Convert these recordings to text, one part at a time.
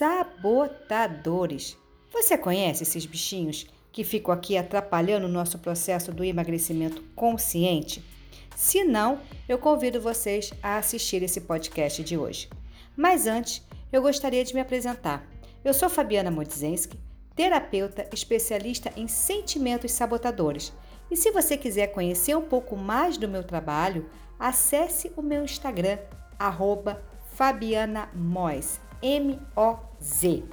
sabotadores. Você conhece esses bichinhos que ficam aqui atrapalhando o nosso processo do emagrecimento consciente? Se não, eu convido vocês a assistir esse podcast de hoje. Mas antes, eu gostaria de me apresentar. Eu sou Fabiana Modzenski, terapeuta especialista em sentimentos sabotadores. E se você quiser conhecer um pouco mais do meu trabalho, acesse o meu Instagram, arroba Fabiana Moz, M-O-Z.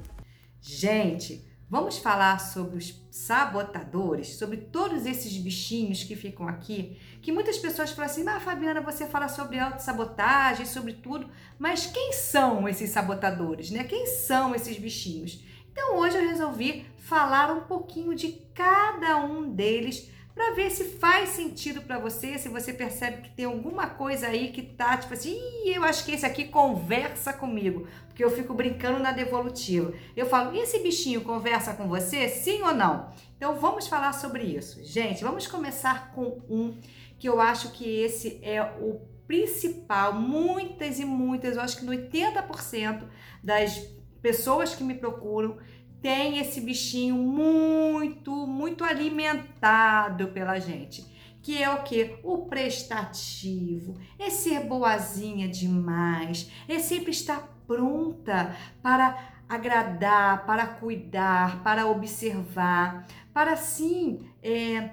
Gente, vamos falar sobre os sabotadores, sobre todos esses bichinhos que ficam aqui, que muitas pessoas falam assim, ah, Fabiana, você fala sobre autossabotagem, sobre tudo, mas quem são esses sabotadores, né? Quem são esses bichinhos? Então hoje eu resolvi falar um pouquinho de cada um deles para ver se faz sentido para você, se você percebe que tem alguma coisa aí que tá tipo assim, eu acho que esse aqui conversa comigo, porque eu fico brincando na devolutiva. Eu falo, esse bichinho conversa com você, sim ou não? Então vamos falar sobre isso. Gente, vamos começar com um que eu acho que esse é o principal. Muitas e muitas, eu acho que no 80% das pessoas que me procuram tem esse bichinho muito, muito alimentado pela gente. Que é o que? O prestativo, é ser boazinha demais, é sempre estar pronta para agradar, para cuidar, para observar, para sim é,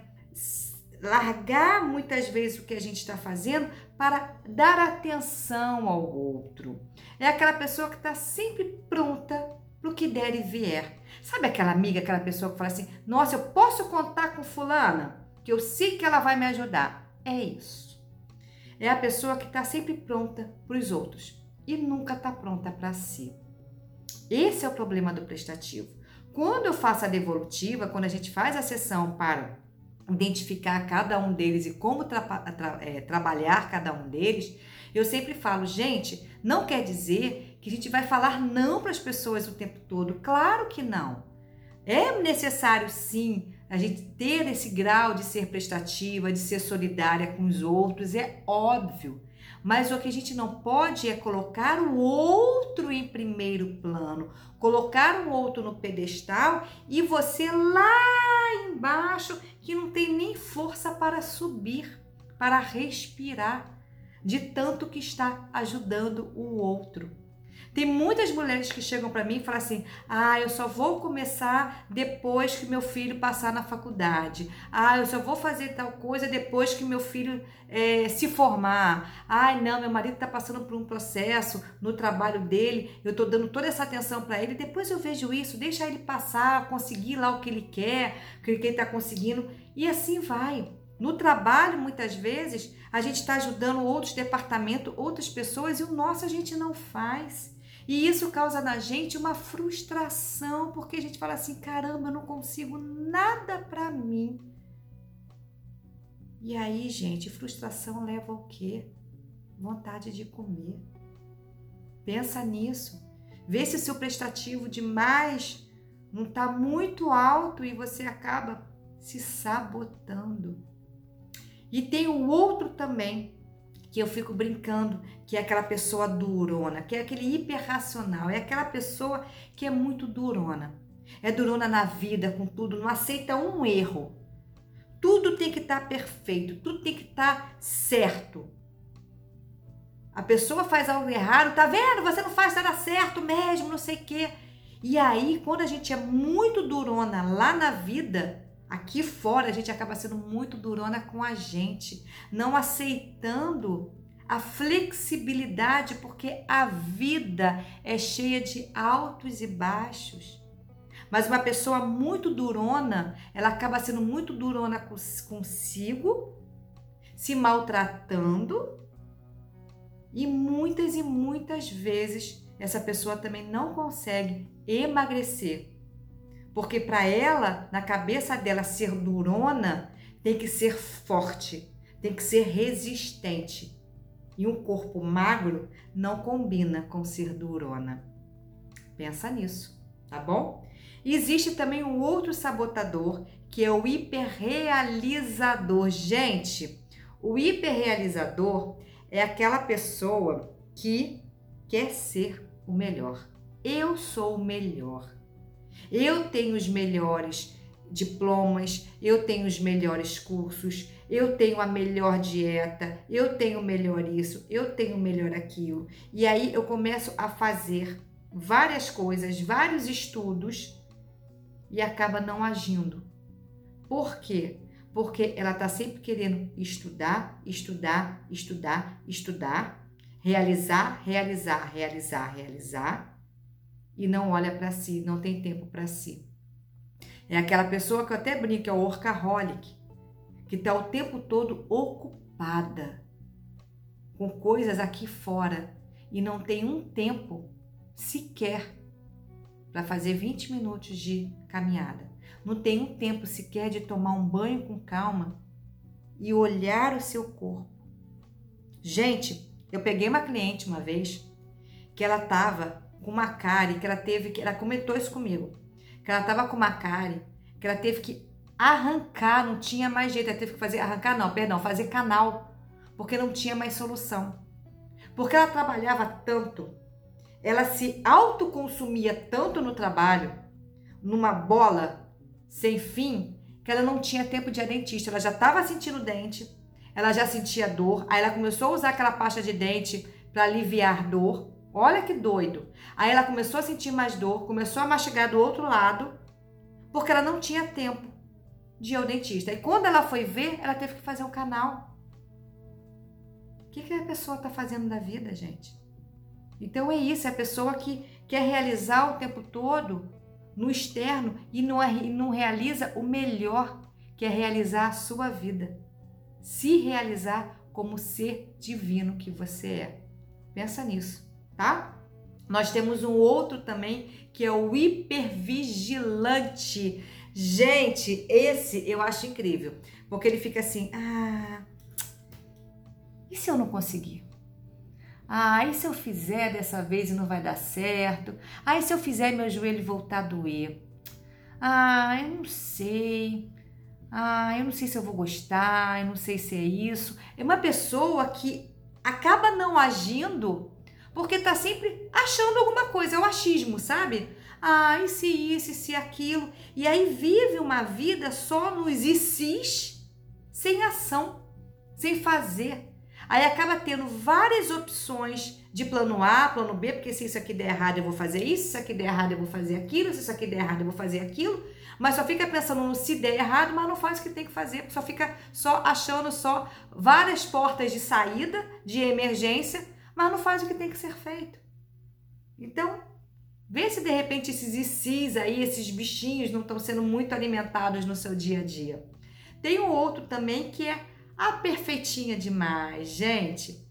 largar muitas vezes o que a gente está fazendo para dar atenção ao outro. É aquela pessoa que está sempre pronta pro que der e vier. Sabe aquela amiga, aquela pessoa que fala assim: Nossa, eu posso contar com Fulana, que eu sei que ela vai me ajudar. É isso. É a pessoa que está sempre pronta para os outros e nunca está pronta para si. Esse é o problema do prestativo. Quando eu faço a devolutiva, quando a gente faz a sessão para identificar cada um deles e como tra tra é, trabalhar cada um deles, eu sempre falo, gente, não quer dizer que a gente vai falar não para as pessoas o tempo todo. Claro que não. É necessário sim a gente ter esse grau de ser prestativa, de ser solidária com os outros, é óbvio. Mas o que a gente não pode é colocar o outro em primeiro plano, colocar o outro no pedestal e você lá embaixo que não tem nem força para subir, para respirar de tanto que está ajudando o outro. Tem muitas mulheres que chegam para mim e falam assim: ah, eu só vou começar depois que meu filho passar na faculdade. Ah, eu só vou fazer tal coisa depois que meu filho é, se formar. Ai, não, meu marido está passando por um processo no trabalho dele, eu estou dando toda essa atenção para ele. Depois eu vejo isso, deixa ele passar, conseguir lá o que ele quer, o que ele está conseguindo, e assim vai. No trabalho, muitas vezes, a gente está ajudando outros departamentos, outras pessoas, e o nosso a gente não faz. E isso causa na gente uma frustração, porque a gente fala assim: caramba, eu não consigo nada para mim. E aí, gente, frustração leva ao quê? Vontade de comer. Pensa nisso. Vê se o seu prestativo demais não está muito alto e você acaba se sabotando. E tem o outro também, que eu fico brincando, que é aquela pessoa durona, que é aquele hiperracional, é aquela pessoa que é muito durona. É durona na vida, com tudo, não aceita um erro. Tudo tem que estar tá perfeito, tudo tem que estar tá certo. A pessoa faz algo errado, tá vendo? Você não faz nada certo mesmo, não sei o quê. E aí, quando a gente é muito durona lá na vida, Aqui fora a gente acaba sendo muito durona com a gente, não aceitando a flexibilidade, porque a vida é cheia de altos e baixos. Mas uma pessoa muito durona, ela acaba sendo muito durona consigo, se maltratando, e muitas e muitas vezes essa pessoa também não consegue emagrecer porque para ela, na cabeça dela, ser durona tem que ser forte, tem que ser resistente. E um corpo magro não combina com ser durona. Pensa nisso, tá bom? Existe também um outro sabotador, que é o hiperrealizador. Gente, o hiperrealizador é aquela pessoa que quer ser o melhor. eu sou o melhor. Eu tenho os melhores diplomas, eu tenho os melhores cursos, eu tenho a melhor dieta, eu tenho melhor isso, eu tenho melhor aquilo. E aí eu começo a fazer várias coisas, vários estudos e acaba não agindo. Por quê? Porque ela está sempre querendo estudar, estudar, estudar, estudar, realizar, realizar, realizar, realizar e não olha para si, não tem tempo para si. É aquela pessoa que eu até brinco, é o workaholic, que está o tempo todo ocupada com coisas aqui fora e não tem um tempo sequer para fazer 20 minutos de caminhada. Não tem um tempo sequer de tomar um banho com calma e olhar o seu corpo. Gente, eu peguei uma cliente uma vez que ela tava com uma cárie que ela teve que ela comentou isso comigo. Que ela tava com uma cárie que ela teve que arrancar, não tinha mais jeito, ela teve que fazer arrancar não, perdão, fazer canal, porque não tinha mais solução. Porque ela trabalhava tanto ela se autoconsumia tanto no trabalho, numa bola sem fim, que ela não tinha tempo de ir a dentista. Ela já estava sentindo dente, ela já sentia dor, aí ela começou a usar aquela pasta de dente para aliviar dor. Olha que doido. Aí ela começou a sentir mais dor, começou a mastigar do outro lado, porque ela não tinha tempo de ir ao dentista. E quando ela foi ver, ela teve que fazer um canal. O que, que a pessoa está fazendo da vida, gente? Então é isso, é a pessoa que quer realizar o tempo todo no externo e não, e não realiza o melhor, que é realizar a sua vida. Se realizar como ser divino que você é. Pensa nisso, tá? Nós temos um outro também que é o hipervigilante. Gente, esse eu acho incrível, porque ele fica assim: ah, e se eu não conseguir? Ah, e se eu fizer dessa vez e não vai dar certo? Ah, e se eu fizer meu joelho voltar a doer? Ah, eu não sei. Ah, eu não sei se eu vou gostar, eu não sei se é isso. É uma pessoa que acaba não agindo porque tá sempre achando alguma coisa, é o achismo, sabe? Ah, e se isso, e se aquilo. E aí vive uma vida só nos e sem ação, sem fazer. Aí acaba tendo várias opções de plano A, plano B, porque se isso aqui der errado eu vou fazer isso, se isso aqui der errado eu vou fazer aquilo, se isso aqui der errado eu vou fazer aquilo, mas só fica pensando no se der errado, mas não faz o que tem que fazer, só fica só achando só várias portas de saída, de emergência, mas não faz o que tem que ser feito. Então, vê se de repente esses ICs aí, esses bichinhos não estão sendo muito alimentados no seu dia a dia. Tem um outro também que é a perfeitinha demais, gente.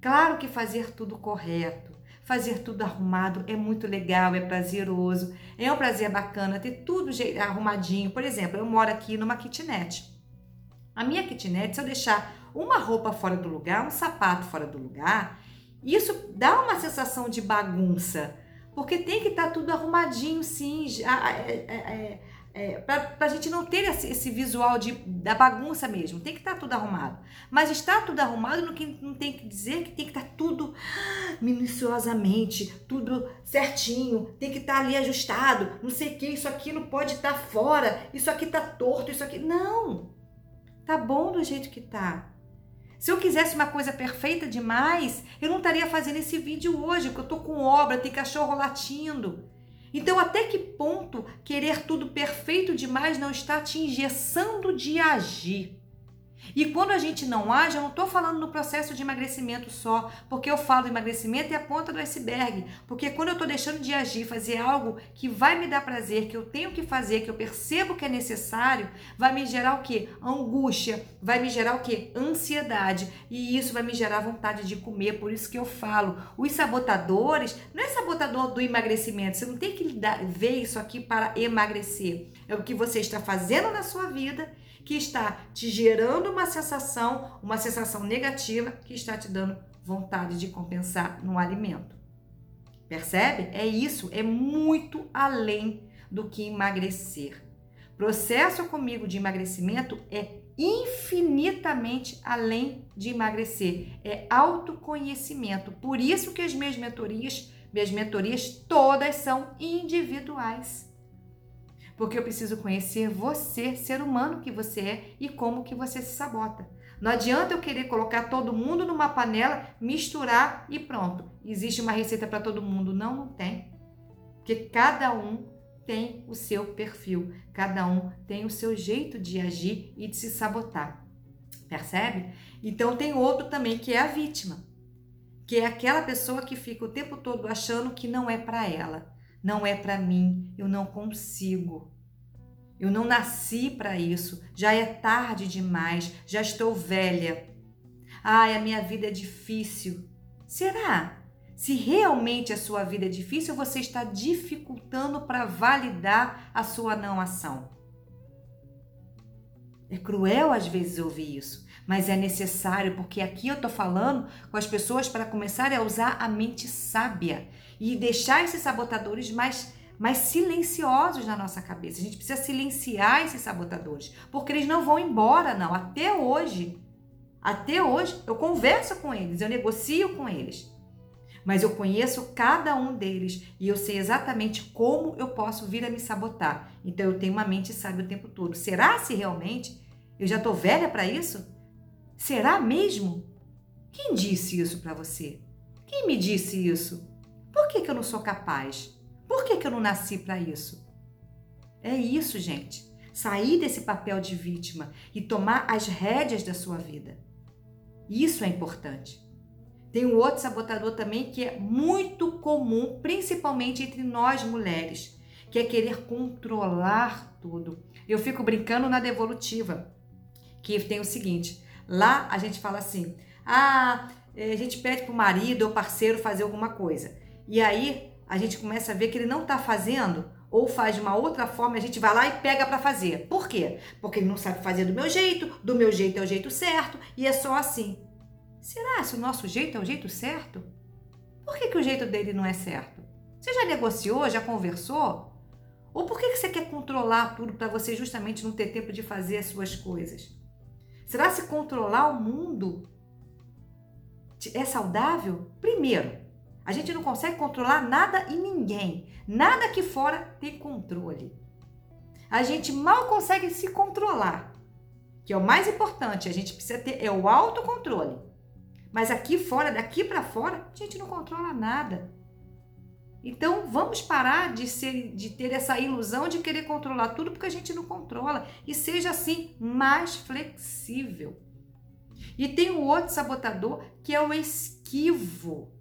Claro que fazer tudo correto, fazer tudo arrumado é muito legal, é prazeroso, é um prazer bacana ter tudo arrumadinho. Por exemplo, eu moro aqui numa kitnet. A minha kitnet, se eu deixar uma roupa fora do lugar, um sapato fora do lugar, isso dá uma sensação de bagunça, porque tem que estar tá tudo arrumadinho, sim. É, é, é, é, para a gente não ter esse, esse, visual de, da bagunça mesmo. Tem que estar tá tudo arrumado. Mas está tudo arrumado não, não tem que dizer que tem que estar tá tudo minuciosamente, tudo certinho, tem que estar tá ali ajustado, não sei o que, isso aqui não pode estar tá fora, isso aqui está torto, isso aqui. Não! Tá bom do jeito que tá. Se eu quisesse uma coisa perfeita demais, eu não estaria fazendo esse vídeo hoje, porque eu tô com obra, tem cachorro latindo. Então, até que ponto querer tudo perfeito demais não está te engessando de agir? E quando a gente não age, eu não estou falando no processo de emagrecimento só, porque eu falo emagrecimento é a ponta do iceberg. Porque quando eu estou deixando de agir, fazer algo que vai me dar prazer, que eu tenho que fazer, que eu percebo que é necessário, vai me gerar o quê? Angústia, vai me gerar o quê? Ansiedade. E isso vai me gerar vontade de comer. Por isso que eu falo, os sabotadores, não é sabotador do emagrecimento, você não tem que ver isso aqui para emagrecer. É o que você está fazendo na sua vida que está te gerando uma sensação, uma sensação negativa que está te dando vontade de compensar no alimento. Percebe? É isso, é muito além do que emagrecer. Processo comigo de emagrecimento é infinitamente além de emagrecer, é autoconhecimento. Por isso que as minhas mentorias Minhas mentorias todas são individuais. Porque eu preciso conhecer você, ser humano que você é e como que você se sabota. Não adianta eu querer colocar todo mundo numa panela, misturar e pronto. Existe uma receita para todo mundo? Não, não tem. Porque cada um tem o seu perfil, cada um tem o seu jeito de agir e de se sabotar. Percebe? Então tem outro também que é a vítima, que é aquela pessoa que fica o tempo todo achando que não é para ela, não é para mim, eu não consigo. Eu não nasci para isso, já é tarde demais, já estou velha. Ai, a minha vida é difícil. Será? Se realmente a sua vida é difícil, você está dificultando para validar a sua não ação. É cruel às vezes ouvir isso, mas é necessário porque aqui eu estou falando com as pessoas para começarem a usar a mente sábia e deixar esses sabotadores mais mais silenciosos na nossa cabeça. A gente precisa silenciar esses sabotadores, porque eles não vão embora, não. Até hoje, até hoje, eu converso com eles, eu negocio com eles. Mas eu conheço cada um deles e eu sei exatamente como eu posso vir a me sabotar. Então eu tenho uma mente sábia o tempo todo. Será se realmente eu já estou velha para isso? Será mesmo? Quem disse isso para você? Quem me disse isso? Por que, que eu não sou capaz? Por que, que eu não nasci para isso? É isso, gente. Sair desse papel de vítima e tomar as rédeas da sua vida. Isso é importante. Tem um outro sabotador também que é muito comum, principalmente entre nós mulheres, que é querer controlar tudo. Eu fico brincando na devolutiva, que tem o seguinte: lá a gente fala assim, ah, eh, a gente pede para o marido ou parceiro fazer alguma coisa. E aí a gente começa a ver que ele não está fazendo ou faz de uma outra forma, a gente vai lá e pega para fazer. Por quê? Porque ele não sabe fazer do meu jeito, do meu jeito é o jeito certo e é só assim. Será se o nosso jeito é o jeito certo? Por que, que o jeito dele não é certo? Você já negociou, já conversou? Ou por que, que você quer controlar tudo para você justamente não ter tempo de fazer as suas coisas? Será se controlar o mundo é saudável? Primeiro, a gente não consegue controlar nada e ninguém. Nada aqui fora tem controle. A gente mal consegue se controlar, que é o mais importante. A gente precisa ter é o autocontrole. Mas aqui fora, daqui para fora, a gente não controla nada. Então vamos parar de, ser, de ter essa ilusão de querer controlar tudo porque a gente não controla e seja assim mais flexível. E tem o outro sabotador que é o esquivo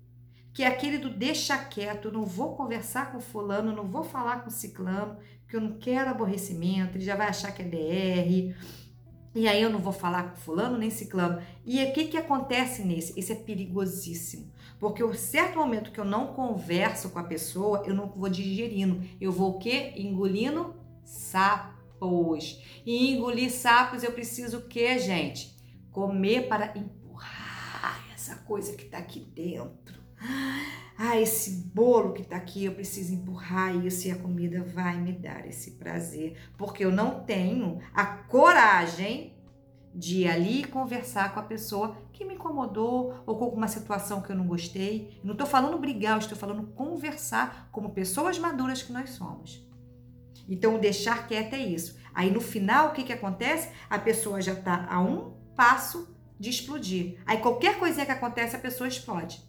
que é aquele do deixa quieto, não vou conversar com fulano, não vou falar com ciclano, porque eu não quero aborrecimento, ele já vai achar que é DR, e aí eu não vou falar com fulano nem ciclano. E o que, que acontece nesse? Esse é perigosíssimo, porque o certo momento que eu não converso com a pessoa, eu não vou digerindo, eu vou o quê? Engolindo sapos. E engolir sapos eu preciso o quê, gente? Comer para empurrar essa coisa que está aqui dentro ah, esse bolo que tá aqui, eu preciso empurrar isso e a comida vai me dar esse prazer, porque eu não tenho a coragem de ir ali conversar com a pessoa que me incomodou ou com alguma situação que eu não gostei. Não estou falando brigar, estou falando conversar como pessoas maduras que nós somos. Então, deixar quieto é isso. Aí, no final, o que, que acontece? A pessoa já está a um passo de explodir. Aí, qualquer coisinha que acontece, a pessoa explode.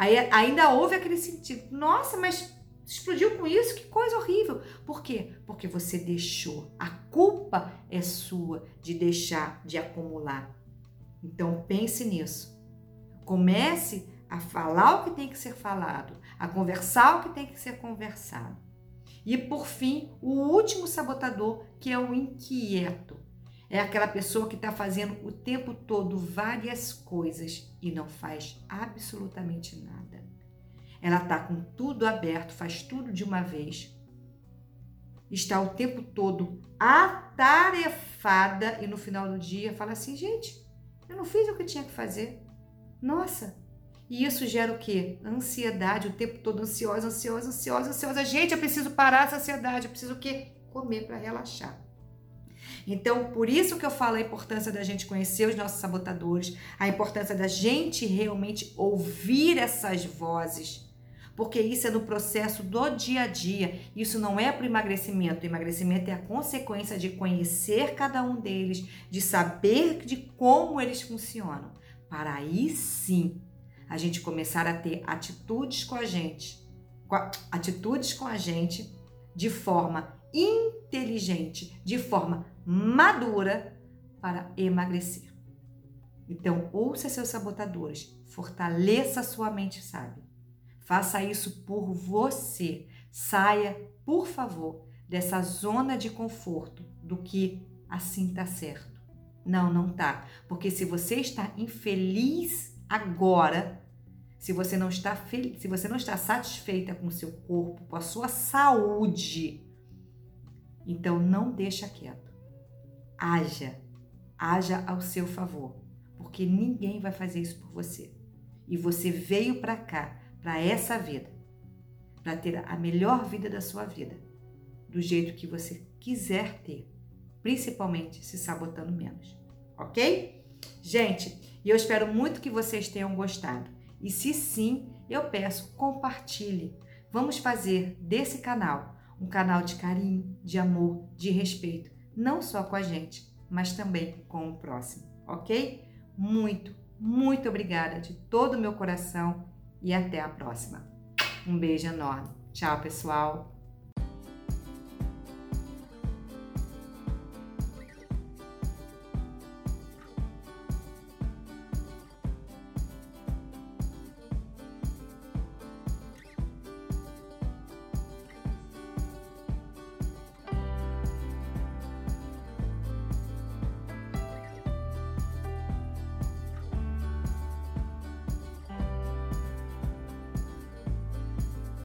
Aí ainda houve aquele sentido, nossa, mas explodiu com isso, que coisa horrível. Por quê? Porque você deixou. A culpa é sua de deixar de acumular. Então pense nisso. Comece a falar o que tem que ser falado, a conversar o que tem que ser conversado. E por fim, o último sabotador, que é o inquieto. É aquela pessoa que está fazendo o tempo todo várias coisas e não faz absolutamente nada. Ela está com tudo aberto, faz tudo de uma vez. Está o tempo todo atarefada e no final do dia fala assim: gente, eu não fiz o que tinha que fazer. Nossa, e isso gera o quê? Ansiedade, o tempo todo ansiosa, ansiosa, ansiosa, ansiosa. Gente, eu preciso parar essa ansiedade, eu preciso o quê? Comer para relaxar. Então, por isso que eu falo a importância da gente conhecer os nossos sabotadores, a importância da gente realmente ouvir essas vozes. porque isso é no processo do dia a dia. Isso não é para o emagrecimento. O emagrecimento é a consequência de conhecer cada um deles, de saber de como eles funcionam, para aí sim a gente começar a ter atitudes com a gente, atitudes com a gente de forma inteligente, de forma madura para emagrecer. Então, ouça seus sabotadores, fortaleça sua mente sábia. Faça isso por você. Saia, por favor, dessa zona de conforto do que assim tá certo. Não, não tá. Porque se você está infeliz agora, se você não está feliz, se você não está satisfeita com o seu corpo, com a sua saúde, então não deixa quieto. Haja, haja ao seu favor, porque ninguém vai fazer isso por você. E você veio para cá, para essa vida, para ter a melhor vida da sua vida, do jeito que você quiser ter, principalmente se sabotando menos, ok? Gente, eu espero muito que vocês tenham gostado. E se sim, eu peço compartilhe. Vamos fazer desse canal um canal de carinho, de amor, de respeito, não só com a gente, mas também com o próximo, ok? Muito, muito obrigada de todo o meu coração e até a próxima. Um beijo enorme. Tchau, pessoal.